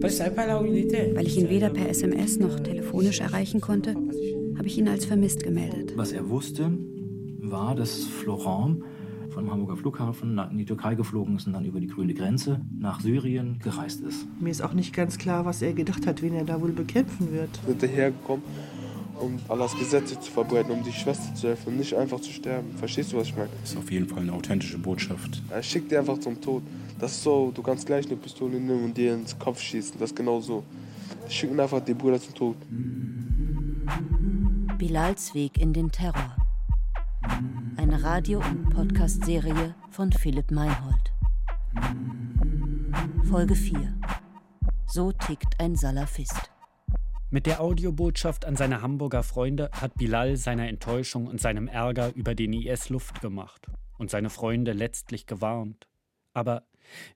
Weil ich ihn weder per SMS noch telefonisch erreichen konnte, habe ich ihn als vermisst gemeldet. Was er wusste, war, dass Florent vom Hamburger Flughafen in die Türkei geflogen ist und dann über die grüne Grenze nach Syrien gereist ist. Mir ist auch nicht ganz klar, was er gedacht hat, wen er da wohl bekämpfen wird. Sind hergekommen, um Allahs Gesetze zu verbreiten, um die Schwester zu helfen und nicht einfach zu sterben. Verstehst du, was ich meine? Das ist auf jeden Fall eine authentische Botschaft. Er schickt dir einfach zum Tod. Das ist so, du kannst gleich eine Pistole nehmen und dir ins Kopf schießen. Das ist genau so. Schicken einfach die Brüder zum Tod. Bilals Weg in den Terror. Eine Radio- und Podcast-Serie von Philipp Meinhold. Folge 4. So tickt ein Salafist. Mit der Audiobotschaft an seine Hamburger Freunde hat Bilal seiner Enttäuschung und seinem Ärger über den IS Luft gemacht und seine Freunde letztlich gewarnt. Aber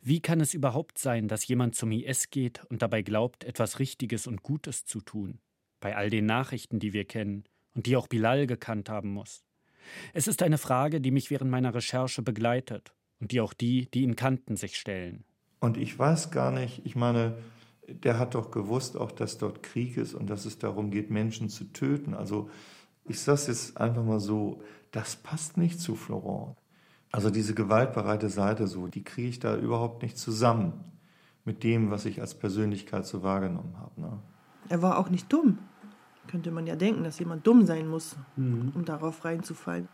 wie kann es überhaupt sein, dass jemand zum IS geht und dabei glaubt, etwas Richtiges und Gutes zu tun? Bei all den Nachrichten, die wir kennen und die auch Bilal gekannt haben muss. Es ist eine Frage, die mich während meiner Recherche begleitet und die auch die, die ihn kannten, sich stellen. Und ich weiß gar nicht, ich meine, der hat doch gewusst auch, dass dort Krieg ist und dass es darum geht, Menschen zu töten. Also ich sage es jetzt einfach mal so, das passt nicht zu Florent. Also diese gewaltbereite Seite so, die kriege ich da überhaupt nicht zusammen mit dem, was ich als Persönlichkeit so wahrgenommen habe. Ne? Er war auch nicht dumm. Könnte man ja denken, dass jemand dumm sein muss, mhm. um darauf reinzufallen.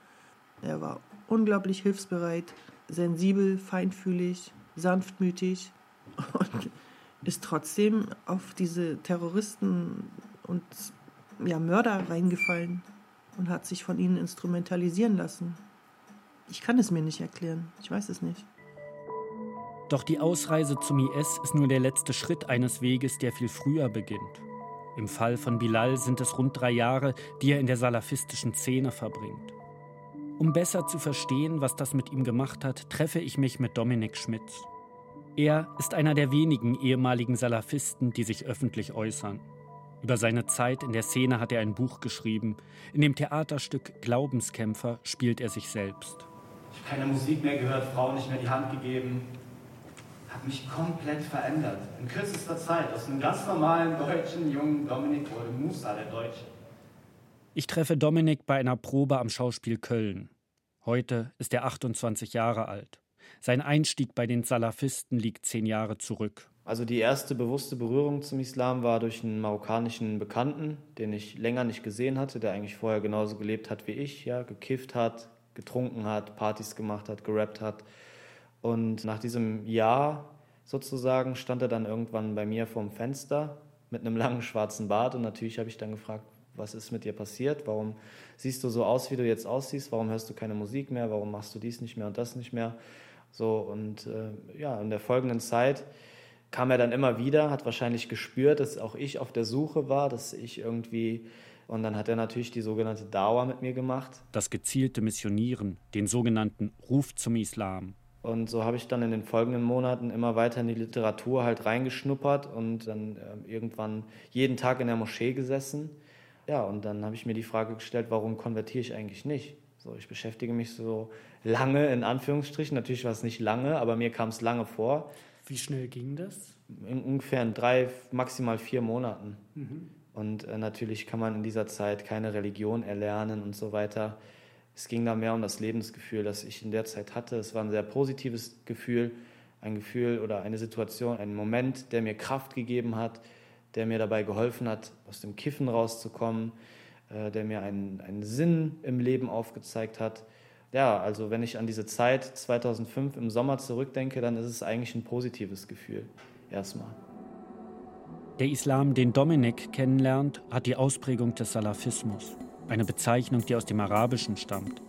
Er war unglaublich hilfsbereit, sensibel, feinfühlig, sanftmütig und ist trotzdem auf diese Terroristen und ja, Mörder reingefallen und hat sich von ihnen instrumentalisieren lassen. Ich kann es mir nicht erklären. Ich weiß es nicht. Doch die Ausreise zum IS ist nur der letzte Schritt eines Weges, der viel früher beginnt. Im Fall von Bilal sind es rund drei Jahre, die er in der salafistischen Szene verbringt. Um besser zu verstehen, was das mit ihm gemacht hat, treffe ich mich mit Dominik Schmitz. Er ist einer der wenigen ehemaligen Salafisten, die sich öffentlich äußern. Über seine Zeit in der Szene hat er ein Buch geschrieben. In dem Theaterstück Glaubenskämpfer spielt er sich selbst keine Musik mehr gehört, Frauen nicht mehr die Hand gegeben. Hat mich komplett verändert. In kürzester Zeit. Aus einem ganz normalen deutschen jungen Dominik wurde Musa der Deutsche. Ich treffe Dominik bei einer Probe am Schauspiel Köln. Heute ist er 28 Jahre alt. Sein Einstieg bei den Salafisten liegt zehn Jahre zurück. Also die erste bewusste Berührung zum Islam war durch einen marokkanischen Bekannten, den ich länger nicht gesehen hatte, der eigentlich vorher genauso gelebt hat wie ich, ja, gekifft hat, getrunken hat, Partys gemacht hat, gerappt hat. Und nach diesem Jahr sozusagen stand er dann irgendwann bei mir vorm Fenster mit einem langen schwarzen Bart und natürlich habe ich dann gefragt, was ist mit dir passiert? Warum siehst du so aus, wie du jetzt aussiehst? Warum hörst du keine Musik mehr? Warum machst du dies nicht mehr und das nicht mehr? So und äh, ja, in der folgenden Zeit kam er dann immer wieder, hat wahrscheinlich gespürt, dass auch ich auf der Suche war, dass ich irgendwie und dann hat er natürlich die sogenannte Dawa mit mir gemacht. Das gezielte Missionieren, den sogenannten Ruf zum Islam. Und so habe ich dann in den folgenden Monaten immer weiter in die Literatur halt reingeschnuppert und dann äh, irgendwann jeden Tag in der Moschee gesessen. Ja, und dann habe ich mir die Frage gestellt, warum konvertiere ich eigentlich nicht? So, ich beschäftige mich so lange, in Anführungsstrichen. Natürlich war es nicht lange, aber mir kam es lange vor. Wie schnell ging das? In ungefähr in drei, maximal vier Monaten. Mhm. Und äh, natürlich kann man in dieser Zeit keine Religion erlernen und so weiter. Es ging da mehr um das Lebensgefühl, das ich in der Zeit hatte. Es war ein sehr positives Gefühl, ein Gefühl oder eine Situation, ein Moment, der mir Kraft gegeben hat, der mir dabei geholfen hat, aus dem Kiffen rauszukommen, äh, der mir einen, einen Sinn im Leben aufgezeigt hat. Ja, also wenn ich an diese Zeit 2005 im Sommer zurückdenke, dann ist es eigentlich ein positives Gefühl erstmal. Der Islam, den Dominik kennenlernt, hat die Ausprägung des Salafismus, eine Bezeichnung, die aus dem Arabischen stammt.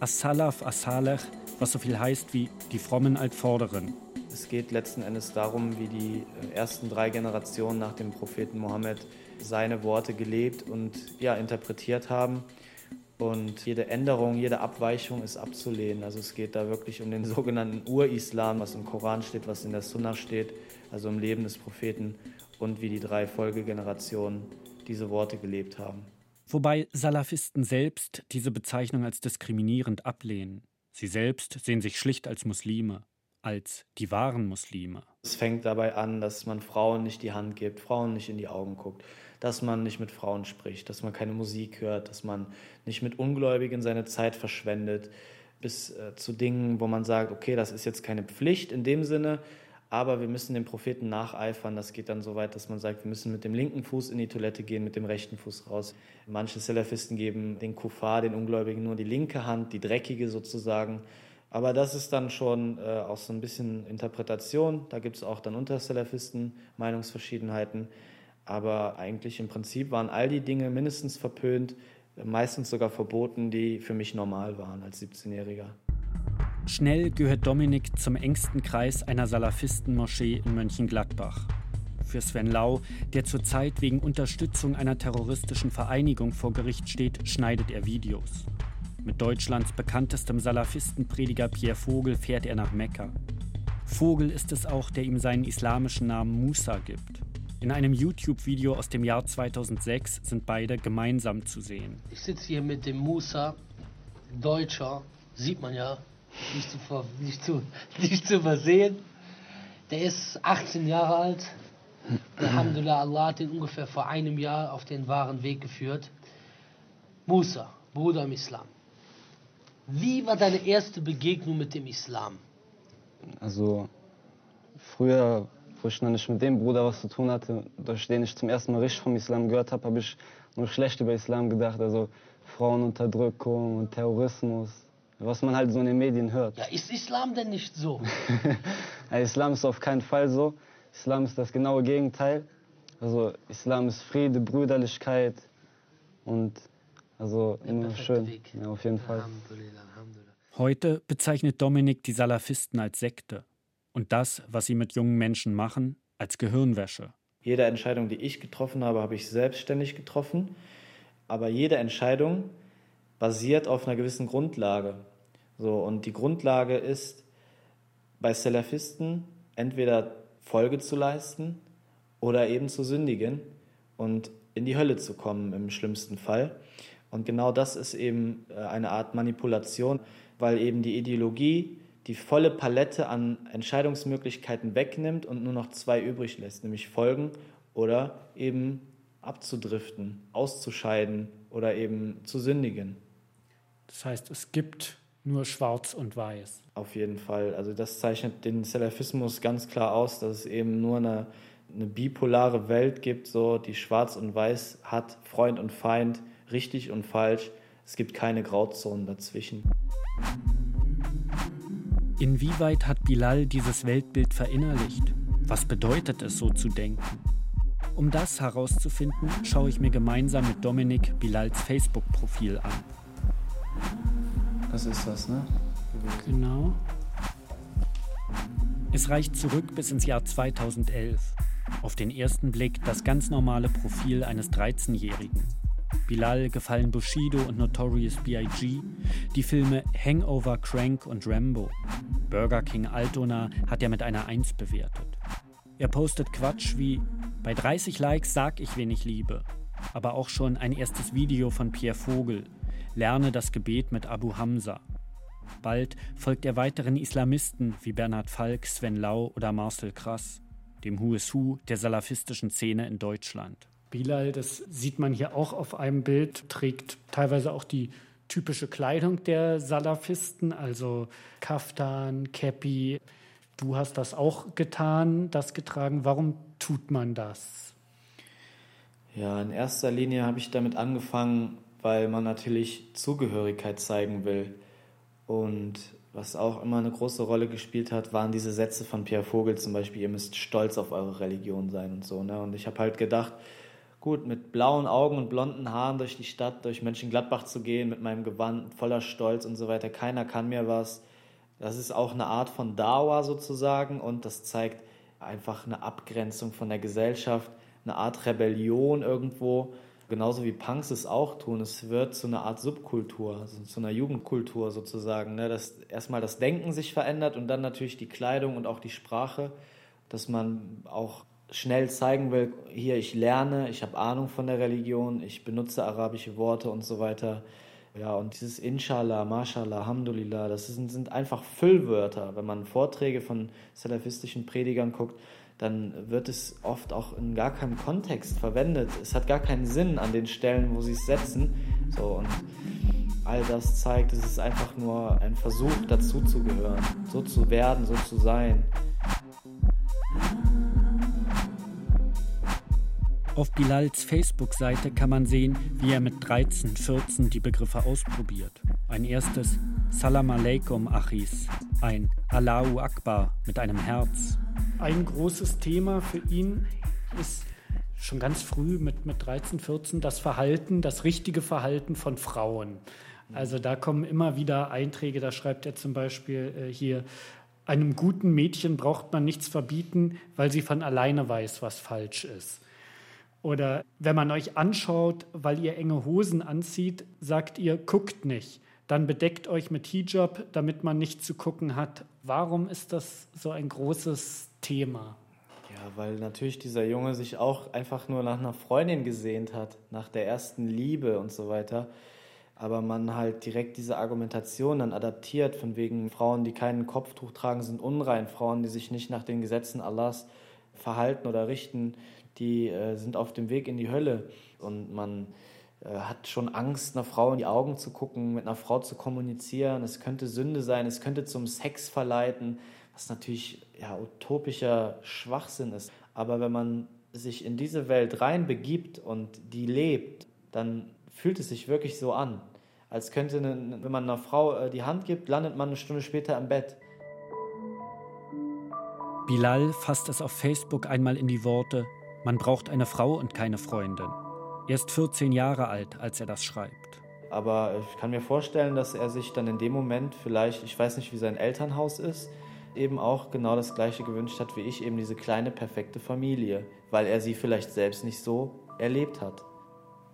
As-Salaf, As-Saleh, was so viel heißt wie die frommen Altvorderen. Es geht letzten Endes darum, wie die ersten drei Generationen nach dem Propheten Mohammed seine Worte gelebt und ja, interpretiert haben. Und jede Änderung, jede Abweichung ist abzulehnen. Also es geht da wirklich um den sogenannten Ur-Islam, was im Koran steht, was in der Sunna steht, also im Leben des Propheten und wie die drei Folgegenerationen diese Worte gelebt haben. Wobei Salafisten selbst diese Bezeichnung als diskriminierend ablehnen. Sie selbst sehen sich schlicht als Muslime. als die wahren Muslime. Es fängt dabei an, dass man Frauen nicht die Hand gibt, Frauen nicht in die Augen guckt, dass man nicht mit Frauen spricht, dass man keine Musik hört, dass man nicht mit Ungläubigen seine Zeit verschwendet, bis äh, zu Dingen, wo man sagt, okay, das ist jetzt keine Pflicht in dem Sinne, aber wir müssen dem Propheten nacheifern. Das geht dann so weit, dass man sagt, wir müssen mit dem linken Fuß in die Toilette gehen, mit dem rechten Fuß raus. Manche Salafisten geben den Kuffar, den Ungläubigen, nur die linke Hand, die dreckige sozusagen. Aber das ist dann schon äh, auch so ein bisschen Interpretation. Da gibt es auch dann unter Salafisten Meinungsverschiedenheiten. Aber eigentlich im Prinzip waren all die Dinge mindestens verpönt, meistens sogar verboten, die für mich normal waren als 17-Jähriger. Schnell gehört Dominik zum engsten Kreis einer Salafisten-Moschee in Mönchengladbach. Für Sven Lau, der zurzeit wegen Unterstützung einer terroristischen Vereinigung vor Gericht steht, schneidet er Videos. Mit Deutschlands bekanntestem Salafistenprediger Pierre Vogel fährt er nach Mekka. Vogel ist es auch, der ihm seinen islamischen Namen Musa gibt. In einem YouTube-Video aus dem Jahr 2006 sind beide gemeinsam zu sehen. Ich sitze hier mit dem Musa, Deutscher, sieht man ja, nicht zu, nicht zu, nicht zu versehen. Der ist 18 Jahre alt. Alhamdulillah, Allah hat ihn ungefähr vor einem Jahr auf den wahren Weg geführt. Musa, Bruder im Islam. Wie war deine erste Begegnung mit dem Islam? Also, früher, wo ich noch nicht mit dem Bruder was zu tun hatte, durch den ich zum ersten Mal richtig vom Islam gehört habe, habe ich nur schlecht über Islam gedacht. Also Frauenunterdrückung und Terrorismus was man halt so in den Medien hört. Ja, ist Islam denn nicht so? Islam ist auf keinen Fall so. Islam ist das genaue Gegenteil. Also Islam ist Friede, Brüderlichkeit und also immer schön. Ja, auf jeden Fall. Heute bezeichnet Dominik die Salafisten als Sekte und das, was sie mit jungen Menschen machen, als Gehirnwäsche. Jede Entscheidung, die ich getroffen habe, habe ich selbstständig getroffen. Aber jede Entscheidung basiert auf einer gewissen Grundlage. So, und die Grundlage ist, bei Salafisten entweder Folge zu leisten oder eben zu sündigen und in die Hölle zu kommen im schlimmsten Fall. Und genau das ist eben äh, eine Art Manipulation, weil eben die Ideologie die volle Palette an Entscheidungsmöglichkeiten wegnimmt und nur noch zwei übrig lässt, nämlich folgen oder eben abzudriften, auszuscheiden oder eben zu sündigen. Das heißt, es gibt nur schwarz und weiß. Auf jeden Fall. Also das zeichnet den Salafismus ganz klar aus, dass es eben nur eine, eine bipolare Welt gibt, so die schwarz und weiß hat, Freund und Feind, richtig und falsch. Es gibt keine Grauzonen dazwischen. Inwieweit hat Bilal dieses Weltbild verinnerlicht? Was bedeutet es, so zu denken? Um das herauszufinden, schaue ich mir gemeinsam mit Dominik Bilals Facebook-Profil an. Das ist das, ne? Genau. Es reicht zurück bis ins Jahr 2011. Auf den ersten Blick das ganz normale Profil eines 13-Jährigen. Bilal gefallen Bushido und Notorious B.I.G., die Filme Hangover, Crank und Rambo. Burger King Altona hat er mit einer 1 bewertet. Er postet Quatsch wie: Bei 30 Likes sag ich, wen ich liebe. Aber auch schon ein erstes Video von Pierre Vogel, Lerne das Gebet mit Abu Hamza. Bald folgt er weiteren Islamisten wie Bernhard Falk, Sven Lau oder Marcel Krass, dem Who is Who der salafistischen Szene in Deutschland. Bilal, das sieht man hier auch auf einem Bild, trägt teilweise auch die typische Kleidung der Salafisten, also Kaftan, Käppi. Du hast das auch getan, das getragen. Warum tut man das? Ja, in erster Linie habe ich damit angefangen, weil man natürlich Zugehörigkeit zeigen will. Und was auch immer eine große Rolle gespielt hat, waren diese Sätze von Pierre Vogel zum Beispiel, ihr müsst stolz auf eure Religion sein und so. Ne? Und ich habe halt gedacht, gut, mit blauen Augen und blonden Haaren durch die Stadt, durch Mönchengladbach zu gehen, mit meinem Gewand voller Stolz und so weiter, keiner kann mir was. Das ist auch eine Art von Dauer sozusagen und das zeigt einfach eine Abgrenzung von der Gesellschaft, eine Art Rebellion irgendwo genauso wie Punks es auch tun, es wird zu einer Art Subkultur, also zu einer Jugendkultur sozusagen, ne? dass erstmal das Denken sich verändert und dann natürlich die Kleidung und auch die Sprache, dass man auch schnell zeigen will, hier ich lerne, ich habe Ahnung von der Religion, ich benutze arabische Worte und so weiter. Ja, und dieses Inshallah, Mashallah, Alhamdulillah, das sind, sind einfach Füllwörter. Wenn man Vorträge von salafistischen Predigern guckt, dann wird es oft auch in gar keinem Kontext verwendet. Es hat gar keinen Sinn an den Stellen, wo sie es setzen. So, und all das zeigt, es ist einfach nur ein Versuch, dazuzugehören, so zu werden, so zu sein. Auf Bilals Facebook-Seite kann man sehen, wie er mit 13, 14 die Begriffe ausprobiert. Ein erstes Salam alaikum Achis, ein Allahu Akbar mit einem Herz. Ein großes Thema für ihn ist schon ganz früh mit, mit 13, 14 das Verhalten, das richtige Verhalten von Frauen. Also da kommen immer wieder Einträge, da schreibt er zum Beispiel äh, hier, einem guten Mädchen braucht man nichts verbieten, weil sie von alleine weiß, was falsch ist. Oder wenn man euch anschaut, weil ihr enge Hosen anzieht, sagt ihr, guckt nicht. Dann bedeckt euch mit Hijab, damit man nicht zu gucken hat. Warum ist das so ein großes Thema? Ja, weil natürlich dieser Junge sich auch einfach nur nach einer Freundin gesehnt hat, nach der ersten Liebe und so weiter. Aber man halt direkt diese Argumentation dann adaptiert, von wegen Frauen, die keinen Kopftuch tragen, sind unrein. Frauen, die sich nicht nach den Gesetzen Allahs verhalten oder richten, die äh, sind auf dem Weg in die Hölle und man äh, hat schon Angst, einer Frau in die Augen zu gucken, mit einer Frau zu kommunizieren. Es könnte Sünde sein, es könnte zum Sex verleiten, was natürlich ja, utopischer Schwachsinn ist. Aber wenn man sich in diese Welt reinbegibt und die lebt, dann fühlt es sich wirklich so an. Als könnte, eine, wenn man einer Frau äh, die Hand gibt, landet man eine Stunde später im Bett. Bilal fasst es auf Facebook einmal in die Worte, man braucht eine Frau und keine Freundin. Er ist 14 Jahre alt, als er das schreibt. Aber ich kann mir vorstellen, dass er sich dann in dem Moment vielleicht, ich weiß nicht, wie sein Elternhaus ist, eben auch genau das gleiche gewünscht hat wie ich, eben diese kleine perfekte Familie, weil er sie vielleicht selbst nicht so erlebt hat.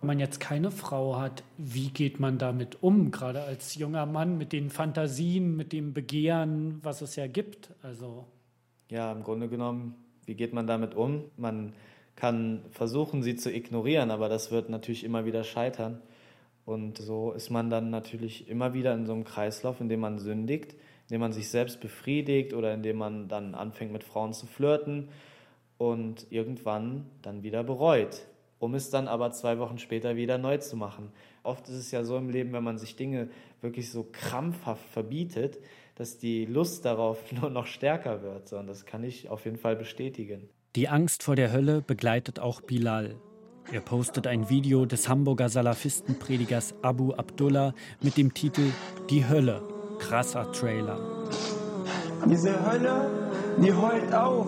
Wenn man jetzt keine Frau hat, wie geht man damit um, gerade als junger Mann mit den Fantasien, mit dem Begehren, was es ja gibt? Also ja, im Grunde genommen, wie geht man damit um? Man kann versuchen, sie zu ignorieren, aber das wird natürlich immer wieder scheitern. Und so ist man dann natürlich immer wieder in so einem Kreislauf, in dem man sündigt, in dem man sich selbst befriedigt oder in dem man dann anfängt mit Frauen zu flirten und irgendwann dann wieder bereut, um es dann aber zwei Wochen später wieder neu zu machen. Oft ist es ja so im Leben, wenn man sich Dinge wirklich so krampfhaft verbietet, dass die Lust darauf nur noch stärker wird. Und das kann ich auf jeden Fall bestätigen. Die Angst vor der Hölle begleitet auch Bilal. Er postet ein Video des Hamburger Salafistenpredigers Abu Abdullah mit dem Titel Die Hölle. Krasser Trailer. Diese Hölle, die heult auf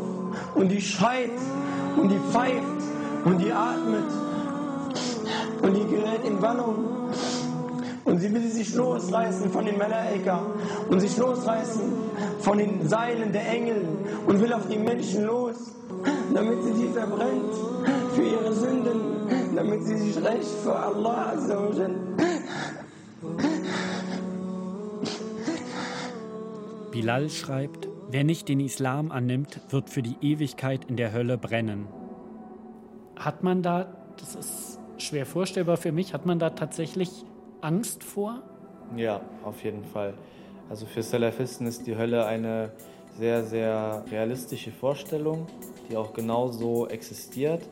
und die schreit und die pfeift und die atmet und die gerät in Wallung. Und sie will sich losreißen von den Malaika und sich losreißen von den Seilen der Engel und will auf die Menschen los damit sie sie verbrennt für ihre Sünden, damit sie sich rächt für Allah Azzawajal. Bilal schreibt, wer nicht den Islam annimmt, wird für die Ewigkeit in der Hölle brennen. Hat man da, das ist schwer vorstellbar für mich, hat man da tatsächlich Angst vor? Ja, auf jeden Fall. Also für Salafisten ist die Hölle eine sehr, sehr realistische Vorstellung die auch genau so existiert.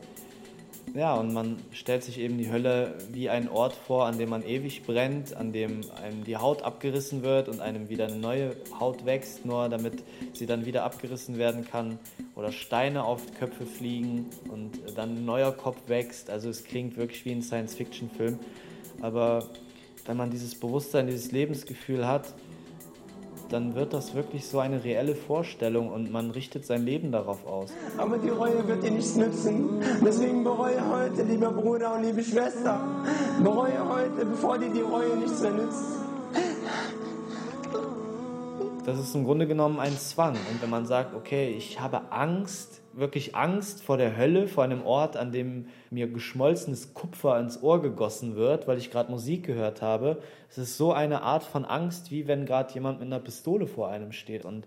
Ja, und man stellt sich eben die Hölle wie einen Ort vor, an dem man ewig brennt, an dem einem die Haut abgerissen wird und einem wieder eine neue Haut wächst, nur damit sie dann wieder abgerissen werden kann. Oder Steine auf Köpfe fliegen und dann ein neuer Kopf wächst. Also es klingt wirklich wie ein Science-Fiction-Film. Aber wenn man dieses Bewusstsein, dieses Lebensgefühl hat, dann wird das wirklich so eine reelle Vorstellung und man richtet sein Leben darauf aus. Aber die Reue wird dir nichts nützen. Deswegen bereue heute, lieber Bruder und liebe Schwester, bereue heute, bevor dir die Reue nichts mehr nützt. Das ist im Grunde genommen ein Zwang. Und wenn man sagt, okay, ich habe Angst, wirklich Angst vor der Hölle, vor einem Ort, an dem mir geschmolzenes Kupfer ins Ohr gegossen wird, weil ich gerade Musik gehört habe. Es ist so eine Art von Angst, wie wenn gerade jemand mit einer Pistole vor einem steht. Und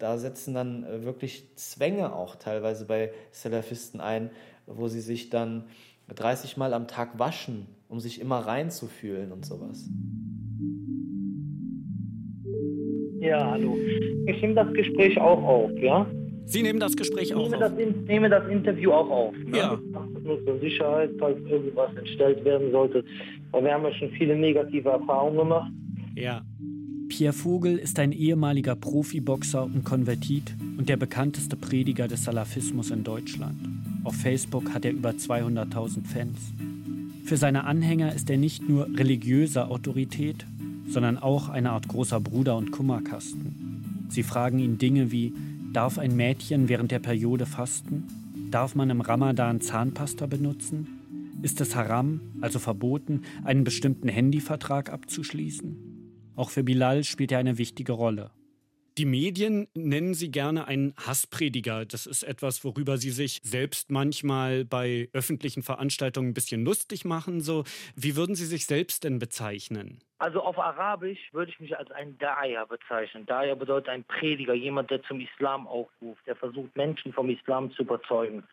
da setzen dann äh, wirklich Zwänge auch teilweise bei Salafisten ein, wo sie sich dann 30 Mal am Tag waschen, um sich immer reinzufühlen und sowas. Ja, hallo. Ich nehme das Gespräch auch auf, ja? Sie nehmen das Gespräch auch nehme auf? Das, ich nehme das Interview auch auf. Ne? Ja. Nur zur Sicherheit, falls irgendwas entstellt werden sollte. Weil wir haben ja schon viele negative Erfahrungen gemacht. Ja. Pierre Vogel ist ein ehemaliger Profiboxer und Konvertit und der bekannteste Prediger des Salafismus in Deutschland. Auf Facebook hat er über 200.000 Fans. Für seine Anhänger ist er nicht nur religiöser Autorität, sondern auch eine Art großer Bruder und Kummerkasten. Sie fragen ihn Dinge wie, darf ein Mädchen während der Periode fasten? Darf man im Ramadan Zahnpasta benutzen? Ist es haram, also verboten, einen bestimmten Handyvertrag abzuschließen? Auch für Bilal spielt er eine wichtige Rolle. Die Medien nennen sie gerne einen Hassprediger. Das ist etwas, worüber sie sich selbst manchmal bei öffentlichen Veranstaltungen ein bisschen lustig machen. So, wie würden Sie sich selbst denn bezeichnen? Also auf Arabisch würde ich mich als ein Daya bezeichnen. Daya bedeutet ein Prediger, jemand, der zum Islam aufruft, der versucht, Menschen vom Islam zu überzeugen.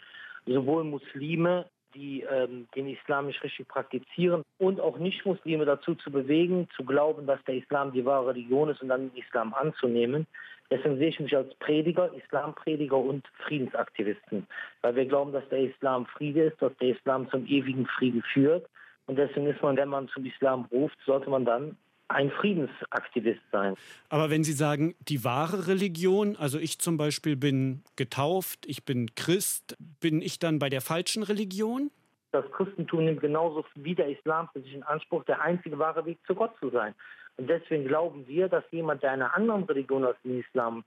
Sowohl Muslime die ähm, den Islam nicht richtig praktizieren und auch Nicht-Muslime dazu zu bewegen, zu glauben, dass der Islam die wahre Religion ist und dann den Islam anzunehmen. Deswegen sehe ich mich als Prediger, Islamprediger und Friedensaktivisten, weil wir glauben, dass der Islam Friede ist, dass der Islam zum ewigen Frieden führt. Und deswegen ist man, wenn man zum Islam ruft, sollte man dann ein Friedensaktivist sein. Aber wenn Sie sagen, die wahre Religion, also ich zum Beispiel bin getauft, ich bin Christ, bin ich dann bei der falschen Religion? Das Christentum nimmt genauso wie der Islam für sich in Anspruch, der einzige wahre Weg zu Gott zu sein. Und deswegen glauben wir, dass jemand, der einer anderen Religion als dem Islam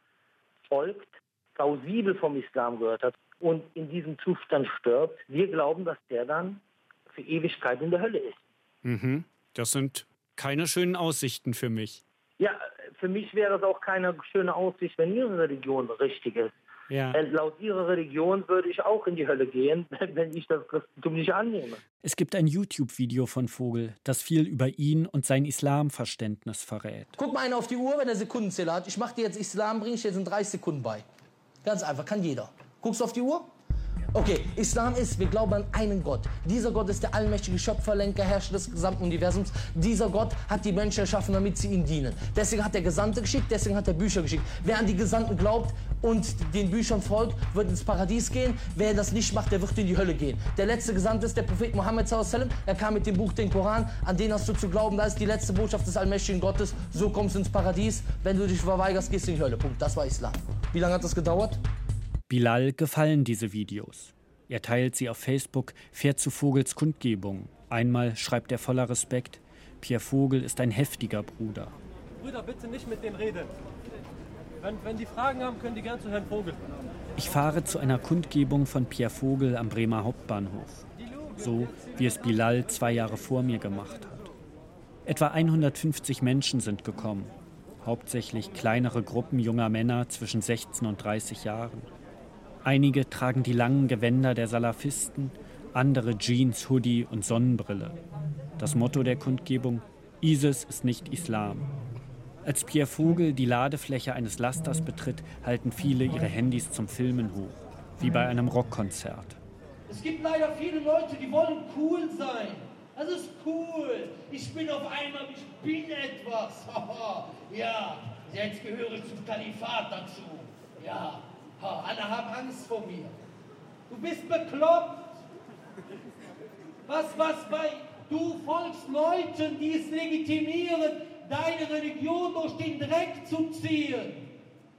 folgt, plausibel vom Islam gehört hat und in diesem Zustand stirbt, wir glauben, dass der dann für Ewigkeit in der Hölle ist. Mhm. Das sind keine schönen Aussichten für mich. Ja, für mich wäre das auch keine schöne Aussicht, wenn Ihre Religion richtig ist. Ja. Denn laut Ihrer Religion würde ich auch in die Hölle gehen, wenn ich das Christentum nicht annehme. Es gibt ein YouTube-Video von Vogel, das viel über ihn und sein Islamverständnis verrät. Guck mal einer auf die Uhr, wenn er Sekundenzähler hat. Ich mache dir jetzt Islam, bringe ich dir jetzt in 30 Sekunden bei. Ganz einfach, kann jeder. Guckst du auf die Uhr? Okay, Islam ist, wir glauben an einen Gott. Dieser Gott ist der allmächtige Schöpfer, Lenker, Herrscher des gesamten Universums. Dieser Gott hat die Menschen erschaffen, damit sie ihm dienen. Deswegen hat er Gesandte geschickt, deswegen hat er Bücher geschickt. Wer an die Gesandten glaubt und den Büchern folgt, wird ins Paradies gehen. Wer das nicht macht, der wird in die Hölle gehen. Der letzte Gesandte ist der Prophet Mohammed sallam. Er kam mit dem Buch, den Koran. An den hast du zu glauben. Da ist die letzte Botschaft des allmächtigen Gottes. So kommst du ins Paradies. Wenn du dich verweigerst, gehst du in die Hölle. Punkt. Das war Islam. Wie lange hat das gedauert? Bilal gefallen diese Videos. Er teilt sie auf Facebook, fährt zu Vogels Kundgebung. Einmal schreibt er voller Respekt, Pierre Vogel ist ein heftiger Bruder. Brüder, bitte nicht mit denen reden. Wenn, wenn die Fragen haben, können die gern zu Herrn Vogel. Ich fahre zu einer Kundgebung von Pierre Vogel am Bremer Hauptbahnhof. So wie es Bilal zwei Jahre vor mir gemacht hat. Etwa 150 Menschen sind gekommen. Hauptsächlich kleinere Gruppen junger Männer zwischen 16 und 30 Jahren. Einige tragen die langen Gewänder der Salafisten, andere Jeans, Hoodie und Sonnenbrille. Das Motto der Kundgebung: ISIS ist nicht Islam. Als Pierre Vogel die Ladefläche eines Lasters betritt, halten viele ihre Handys zum Filmen hoch, wie bei einem Rockkonzert. Es gibt leider viele Leute, die wollen cool sein. Das ist cool. Ich bin auf einmal, ich bin etwas. ja, jetzt gehöre ich zum Kalifat dazu. Ja, alle haben Angst vor mir. Du bist bekloppt. Was, was bei, du folgst Leuten, die es legitimieren, deine Religion durch den Dreck zu ziehen.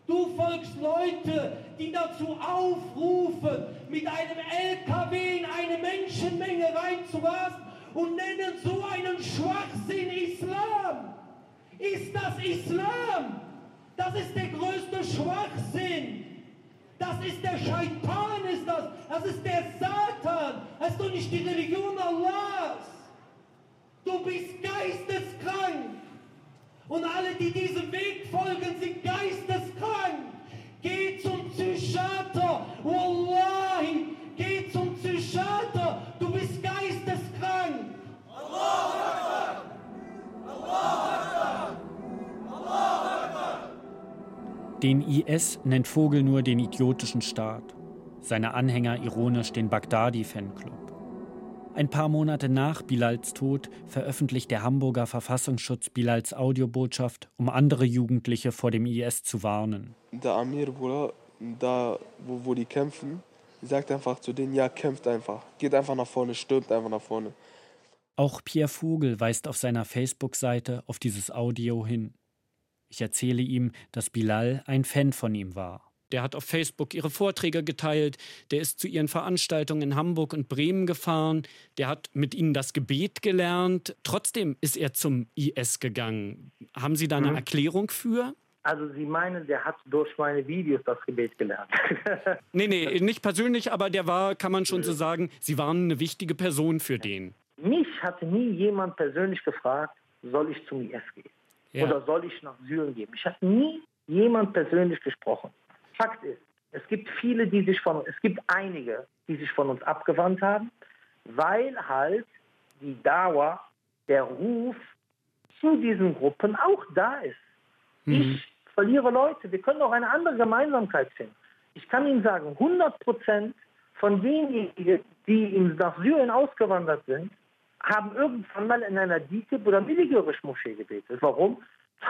Du folgst Leute, die dazu aufrufen, mit einem LKW in eine Menschenmenge reinzurasen und nennen so einen Schwachsinn Islam. Ist das Islam? Das ist der größte Schwachsinn. Das ist der Scheitan, ist das. Das ist der Satan. Das ist doch nicht die Religion Allahs. Du bist geisteskrank. Und alle, die diesem Weg folgen, sind Den IS nennt Vogel nur den idiotischen Staat, seine Anhänger ironisch den Baghdadi-Fanclub. Ein paar Monate nach Bilals Tod veröffentlicht der Hamburger Verfassungsschutz Bilals Audiobotschaft, um andere Jugendliche vor dem IS zu warnen. Der Amir, Bruder, da wo, wo die kämpfen, sagt einfach zu denen, ja, kämpft einfach. Geht einfach nach vorne, stürmt einfach nach vorne. Auch Pierre Vogel weist auf seiner Facebook-Seite auf dieses Audio hin. Ich erzähle ihm, dass Bilal ein Fan von ihm war. Der hat auf Facebook ihre Vorträge geteilt, der ist zu ihren Veranstaltungen in Hamburg und Bremen gefahren, der hat mit ihnen das Gebet gelernt. Trotzdem ist er zum IS gegangen. Haben Sie da eine mhm. Erklärung für? Also Sie meinen, der hat durch meine Videos das Gebet gelernt? nee, nee, nicht persönlich, aber der war, kann man schon so sagen, Sie waren eine wichtige Person für den. Mich hat nie jemand persönlich gefragt, soll ich zum IS gehen? Ja. Oder soll ich nach Syrien gehen? Ich habe nie jemand persönlich gesprochen. Fakt ist, es gibt viele, die sich von, es gibt einige, die sich von uns abgewandt haben, weil halt die Dauer, der Ruf zu diesen Gruppen auch da ist. Mhm. Ich verliere Leute. Wir können auch eine andere Gemeinsamkeit finden. Ich kann Ihnen sagen, 100 Prozent von denjenigen, die nach Syrien ausgewandert sind, haben irgendwann mal in einer DITIB oder Milligörisch-Moschee gebetet. Warum?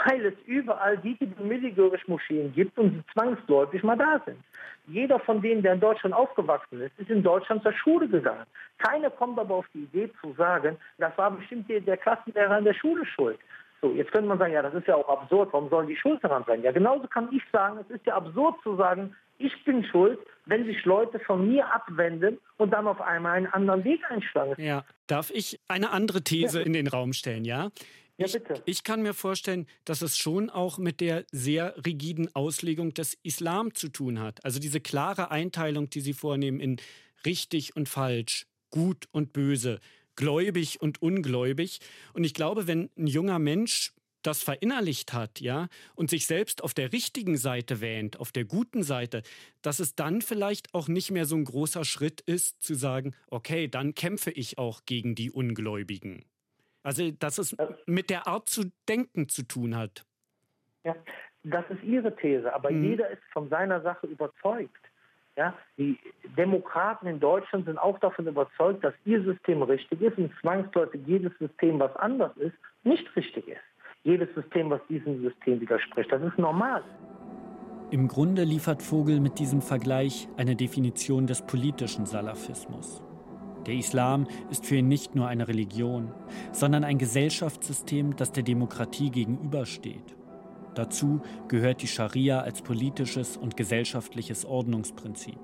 weil es überall die Milligörisch-Moscheen gibt und sie zwangsläufig mal da sind. Jeder von denen, der in Deutschland aufgewachsen ist, ist in Deutschland zur Schule gegangen. Keiner kommt aber auf die Idee zu sagen, das war bestimmt der, der Klassenlehrer in der Schule schuld. So, jetzt könnte man sagen, ja, das ist ja auch absurd, warum sollen die schuld daran sein? Ja, genauso kann ich sagen, es ist ja absurd zu sagen, ich bin schuld, wenn sich Leute von mir abwenden und dann auf einmal einen anderen Weg einschlagen. Ja, darf ich eine andere These ja. in den Raum stellen, ja? Ja, bitte. Ich, ich, kann mir vorstellen, dass es schon auch mit der sehr rigiden Auslegung des Islam zu tun hat. Also diese klare Einteilung, die Sie vornehmen in richtig und falsch, gut und böse, gläubig und ungläubig. Und ich glaube, wenn ein junger Mensch das verinnerlicht hat, ja, und sich selbst auf der richtigen Seite wähnt, auf der guten Seite, dass es dann vielleicht auch nicht mehr so ein großer Schritt ist, zu sagen, okay, dann kämpfe ich auch gegen die Ungläubigen. Also, dass es mit der Art zu denken zu tun hat. Ja, das ist Ihre These, aber mhm. jeder ist von seiner Sache überzeugt. Ja, die Demokraten in Deutschland sind auch davon überzeugt, dass ihr System richtig ist und zwangsläufig jedes System, was anders ist, nicht richtig ist. Jedes System, was diesem System widerspricht, das ist normal. Im Grunde liefert Vogel mit diesem Vergleich eine Definition des politischen Salafismus. Der Islam ist für ihn nicht nur eine Religion, sondern ein Gesellschaftssystem, das der Demokratie gegenübersteht. Dazu gehört die Scharia als politisches und gesellschaftliches Ordnungsprinzip.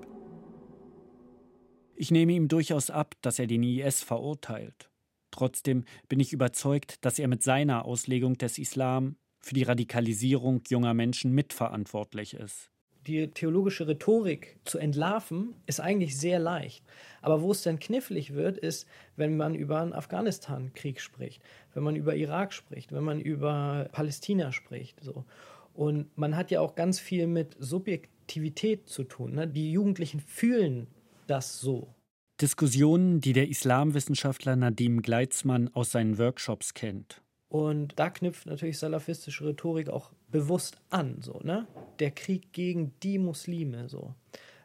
Ich nehme ihm durchaus ab, dass er den IS verurteilt. Trotzdem bin ich überzeugt, dass er mit seiner Auslegung des Islam für die Radikalisierung junger Menschen mitverantwortlich ist die theologische Rhetorik zu entlarven, ist eigentlich sehr leicht. Aber wo es dann knifflig wird, ist, wenn man über einen Afghanistan-Krieg spricht, wenn man über Irak spricht, wenn man über Palästina spricht. So. Und man hat ja auch ganz viel mit Subjektivität zu tun. Ne? Die Jugendlichen fühlen das so. Diskussionen, die der Islamwissenschaftler Nadim Gleitzmann aus seinen Workshops kennt. Und da knüpft natürlich salafistische Rhetorik auch bewusst an, so, ne? Der Krieg gegen die Muslime, so.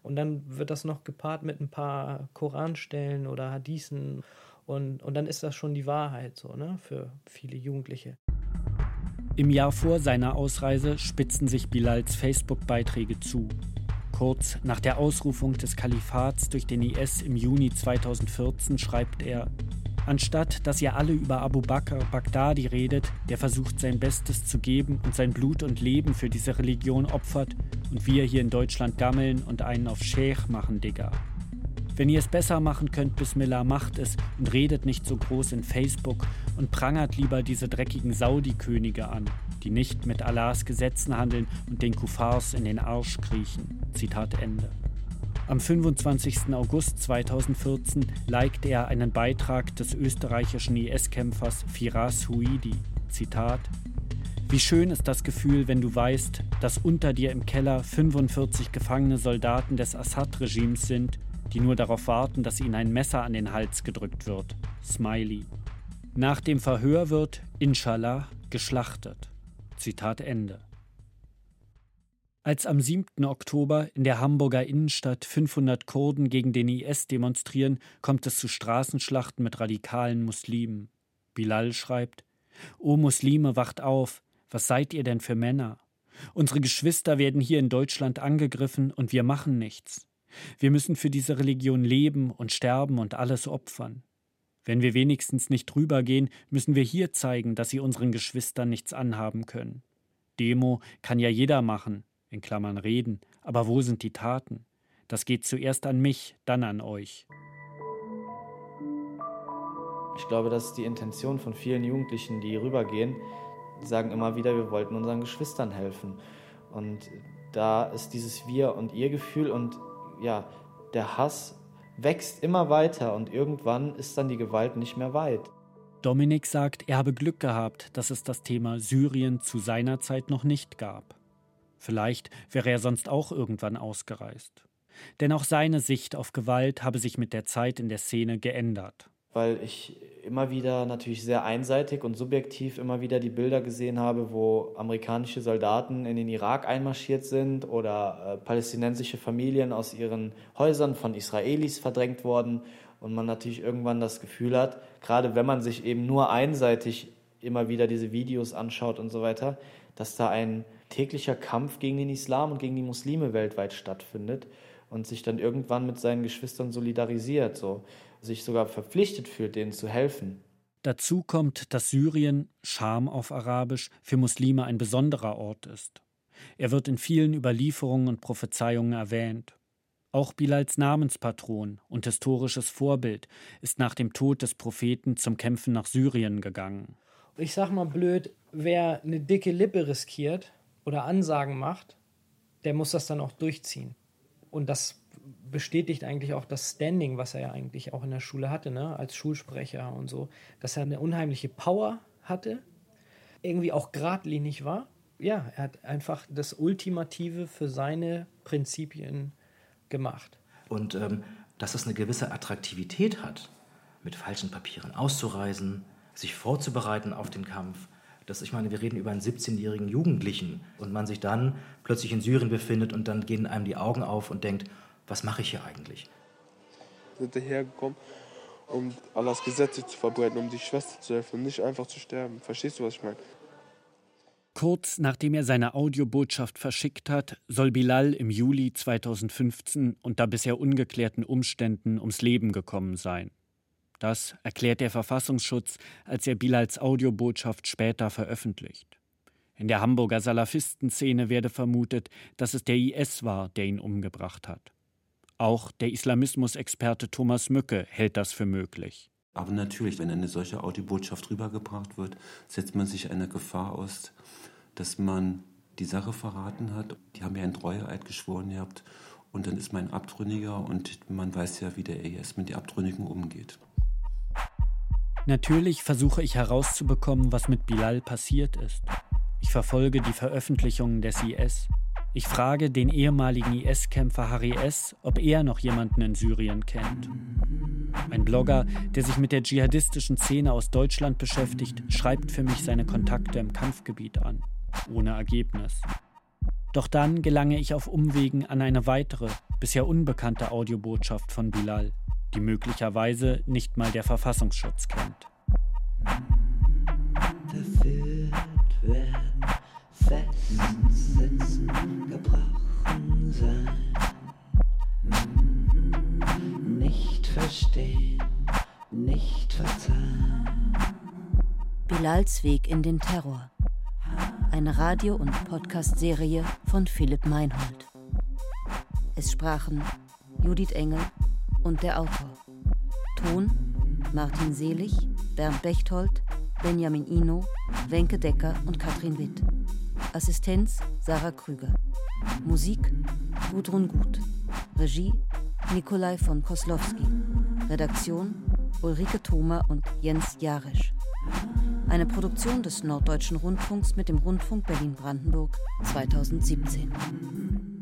Und dann wird das noch gepaart mit ein paar Koranstellen oder Hadithen und, und dann ist das schon die Wahrheit, so, ne? Für viele Jugendliche. Im Jahr vor seiner Ausreise spitzen sich Bilals Facebook-Beiträge zu. Kurz nach der Ausrufung des Kalifats durch den IS im Juni 2014 schreibt er, Anstatt dass ihr alle über Abu Bakr Baghdadi redet, der versucht sein Bestes zu geben und sein Blut und Leben für diese Religion opfert und wir hier in Deutschland gammeln und einen auf Sheikh machen, Digga. Wenn ihr es besser machen könnt, Bismillah, macht es und redet nicht so groß in Facebook und prangert lieber diese dreckigen Saudi-Könige an, die nicht mit Allahs Gesetzen handeln und den Kufars in den Arsch kriechen. Zitat Ende. Am 25. August 2014 liked er einen Beitrag des österreichischen IS-Kämpfers Firas Huidi. Zitat: Wie schön ist das Gefühl, wenn du weißt, dass unter dir im Keller 45 gefangene Soldaten des Assad-Regimes sind, die nur darauf warten, dass ihnen ein Messer an den Hals gedrückt wird. Smiley. Nach dem Verhör wird, inshallah, geschlachtet. Zitat Ende. Als am 7. Oktober in der Hamburger Innenstadt 500 Kurden gegen den IS demonstrieren, kommt es zu Straßenschlachten mit radikalen Muslimen. Bilal schreibt: O Muslime, wacht auf! Was seid ihr denn für Männer? Unsere Geschwister werden hier in Deutschland angegriffen und wir machen nichts. Wir müssen für diese Religion leben und sterben und alles opfern. Wenn wir wenigstens nicht drüber gehen, müssen wir hier zeigen, dass sie unseren Geschwistern nichts anhaben können. Demo kann ja jeder machen, in Klammern reden, aber wo sind die Taten? Das geht zuerst an mich, dann an euch. Ich glaube, das ist die Intention von vielen Jugendlichen, die rübergehen. Die sagen immer wieder, wir wollten unseren Geschwistern helfen. Und da ist dieses Wir- und Ihr-Gefühl und ja, der Hass wächst immer weiter und irgendwann ist dann die Gewalt nicht mehr weit. Dominik sagt, er habe Glück gehabt, dass es das Thema Syrien zu seiner Zeit noch nicht gab. Vielleicht wäre er sonst auch irgendwann ausgereist. Denn auch seine Sicht auf Gewalt habe sich mit der Zeit in der Szene geändert. Weil ich immer wieder natürlich sehr einseitig und subjektiv immer wieder die Bilder gesehen habe, wo amerikanische Soldaten in den Irak einmarschiert sind oder äh, palästinensische Familien aus ihren Häusern von Israelis verdrängt worden und man natürlich irgendwann das Gefühl hat, gerade wenn man sich eben nur einseitig immer wieder diese Videos anschaut und so weiter, dass da ein täglicher Kampf gegen den Islam und gegen die Muslime weltweit stattfindet und sich dann irgendwann mit seinen Geschwistern solidarisiert, so sich sogar verpflichtet fühlt, denen zu helfen. Dazu kommt, dass Syrien, Scham auf Arabisch, für Muslime ein besonderer Ort ist. Er wird in vielen Überlieferungen und Prophezeiungen erwähnt. Auch Bilals Namenspatron und historisches Vorbild ist nach dem Tod des Propheten zum Kämpfen nach Syrien gegangen. Ich sag mal blöd, wer eine dicke Lippe riskiert oder Ansagen macht, der muss das dann auch durchziehen. Und das bestätigt eigentlich auch das Standing, was er ja eigentlich auch in der Schule hatte, ne? als Schulsprecher und so, dass er eine unheimliche Power hatte, irgendwie auch geradlinig war. Ja, er hat einfach das Ultimative für seine Prinzipien gemacht. Und ähm, dass es eine gewisse Attraktivität hat, mit falschen Papieren auszureisen, sich vorzubereiten auf den Kampf. Das, ich meine, wir reden über einen 17-jährigen Jugendlichen und man sich dann plötzlich in Syrien befindet und dann gehen einem die Augen auf und denkt, was mache ich hier eigentlich? Sind dahergekommen, um Allahs Gesetze zu verbreiten, um die Schwester zu helfen und nicht einfach zu sterben. Verstehst du, was ich meine? Kurz nachdem er seine Audiobotschaft verschickt hat, soll Bilal im Juli 2015 unter bisher ungeklärten Umständen ums Leben gekommen sein. Das erklärt der Verfassungsschutz, als er Bilals Audiobotschaft später veröffentlicht. In der Hamburger Salafistenszene werde vermutet, dass es der IS war, der ihn umgebracht hat. Auch der Islamismusexperte Thomas Mücke hält das für möglich. Aber natürlich, wenn eine solche Audiobotschaft rübergebracht wird, setzt man sich einer Gefahr aus, dass man die Sache verraten hat. Die haben ja einen Treueeid geschworen gehabt und dann ist man ein Abtrünniger und man weiß ja, wie der IS mit den Abtrünnigen umgeht. Natürlich versuche ich herauszubekommen, was mit Bilal passiert ist. Ich verfolge die Veröffentlichungen des IS. Ich frage den ehemaligen IS-Kämpfer Harry S., ob er noch jemanden in Syrien kennt. Ein Blogger, der sich mit der dschihadistischen Szene aus Deutschland beschäftigt, schreibt für mich seine Kontakte im Kampfgebiet an. Ohne Ergebnis. Doch dann gelange ich auf Umwegen an eine weitere, bisher unbekannte Audiobotschaft von Bilal, die möglicherweise nicht mal der Verfassungsschutz kennt. Verführt werden, festsitzen, gebrochen sein. Nicht verstehen, nicht verzeihen. Bilals Weg in den Terror. Eine Radio- und Podcast-Serie von Philipp Meinhold. Es sprachen Judith Engel und der Autor. Ton Martin Selig, Bernd Bechtold, Benjamin Ino, Wenke Decker und Katrin Witt. Assistenz Sarah Krüger. Musik Gudrun Gut. Regie Nikolai von Koslowski. Redaktion Ulrike Thoma und Jens Jarisch. Eine Produktion des Norddeutschen Rundfunks mit dem Rundfunk Berlin-Brandenburg 2017.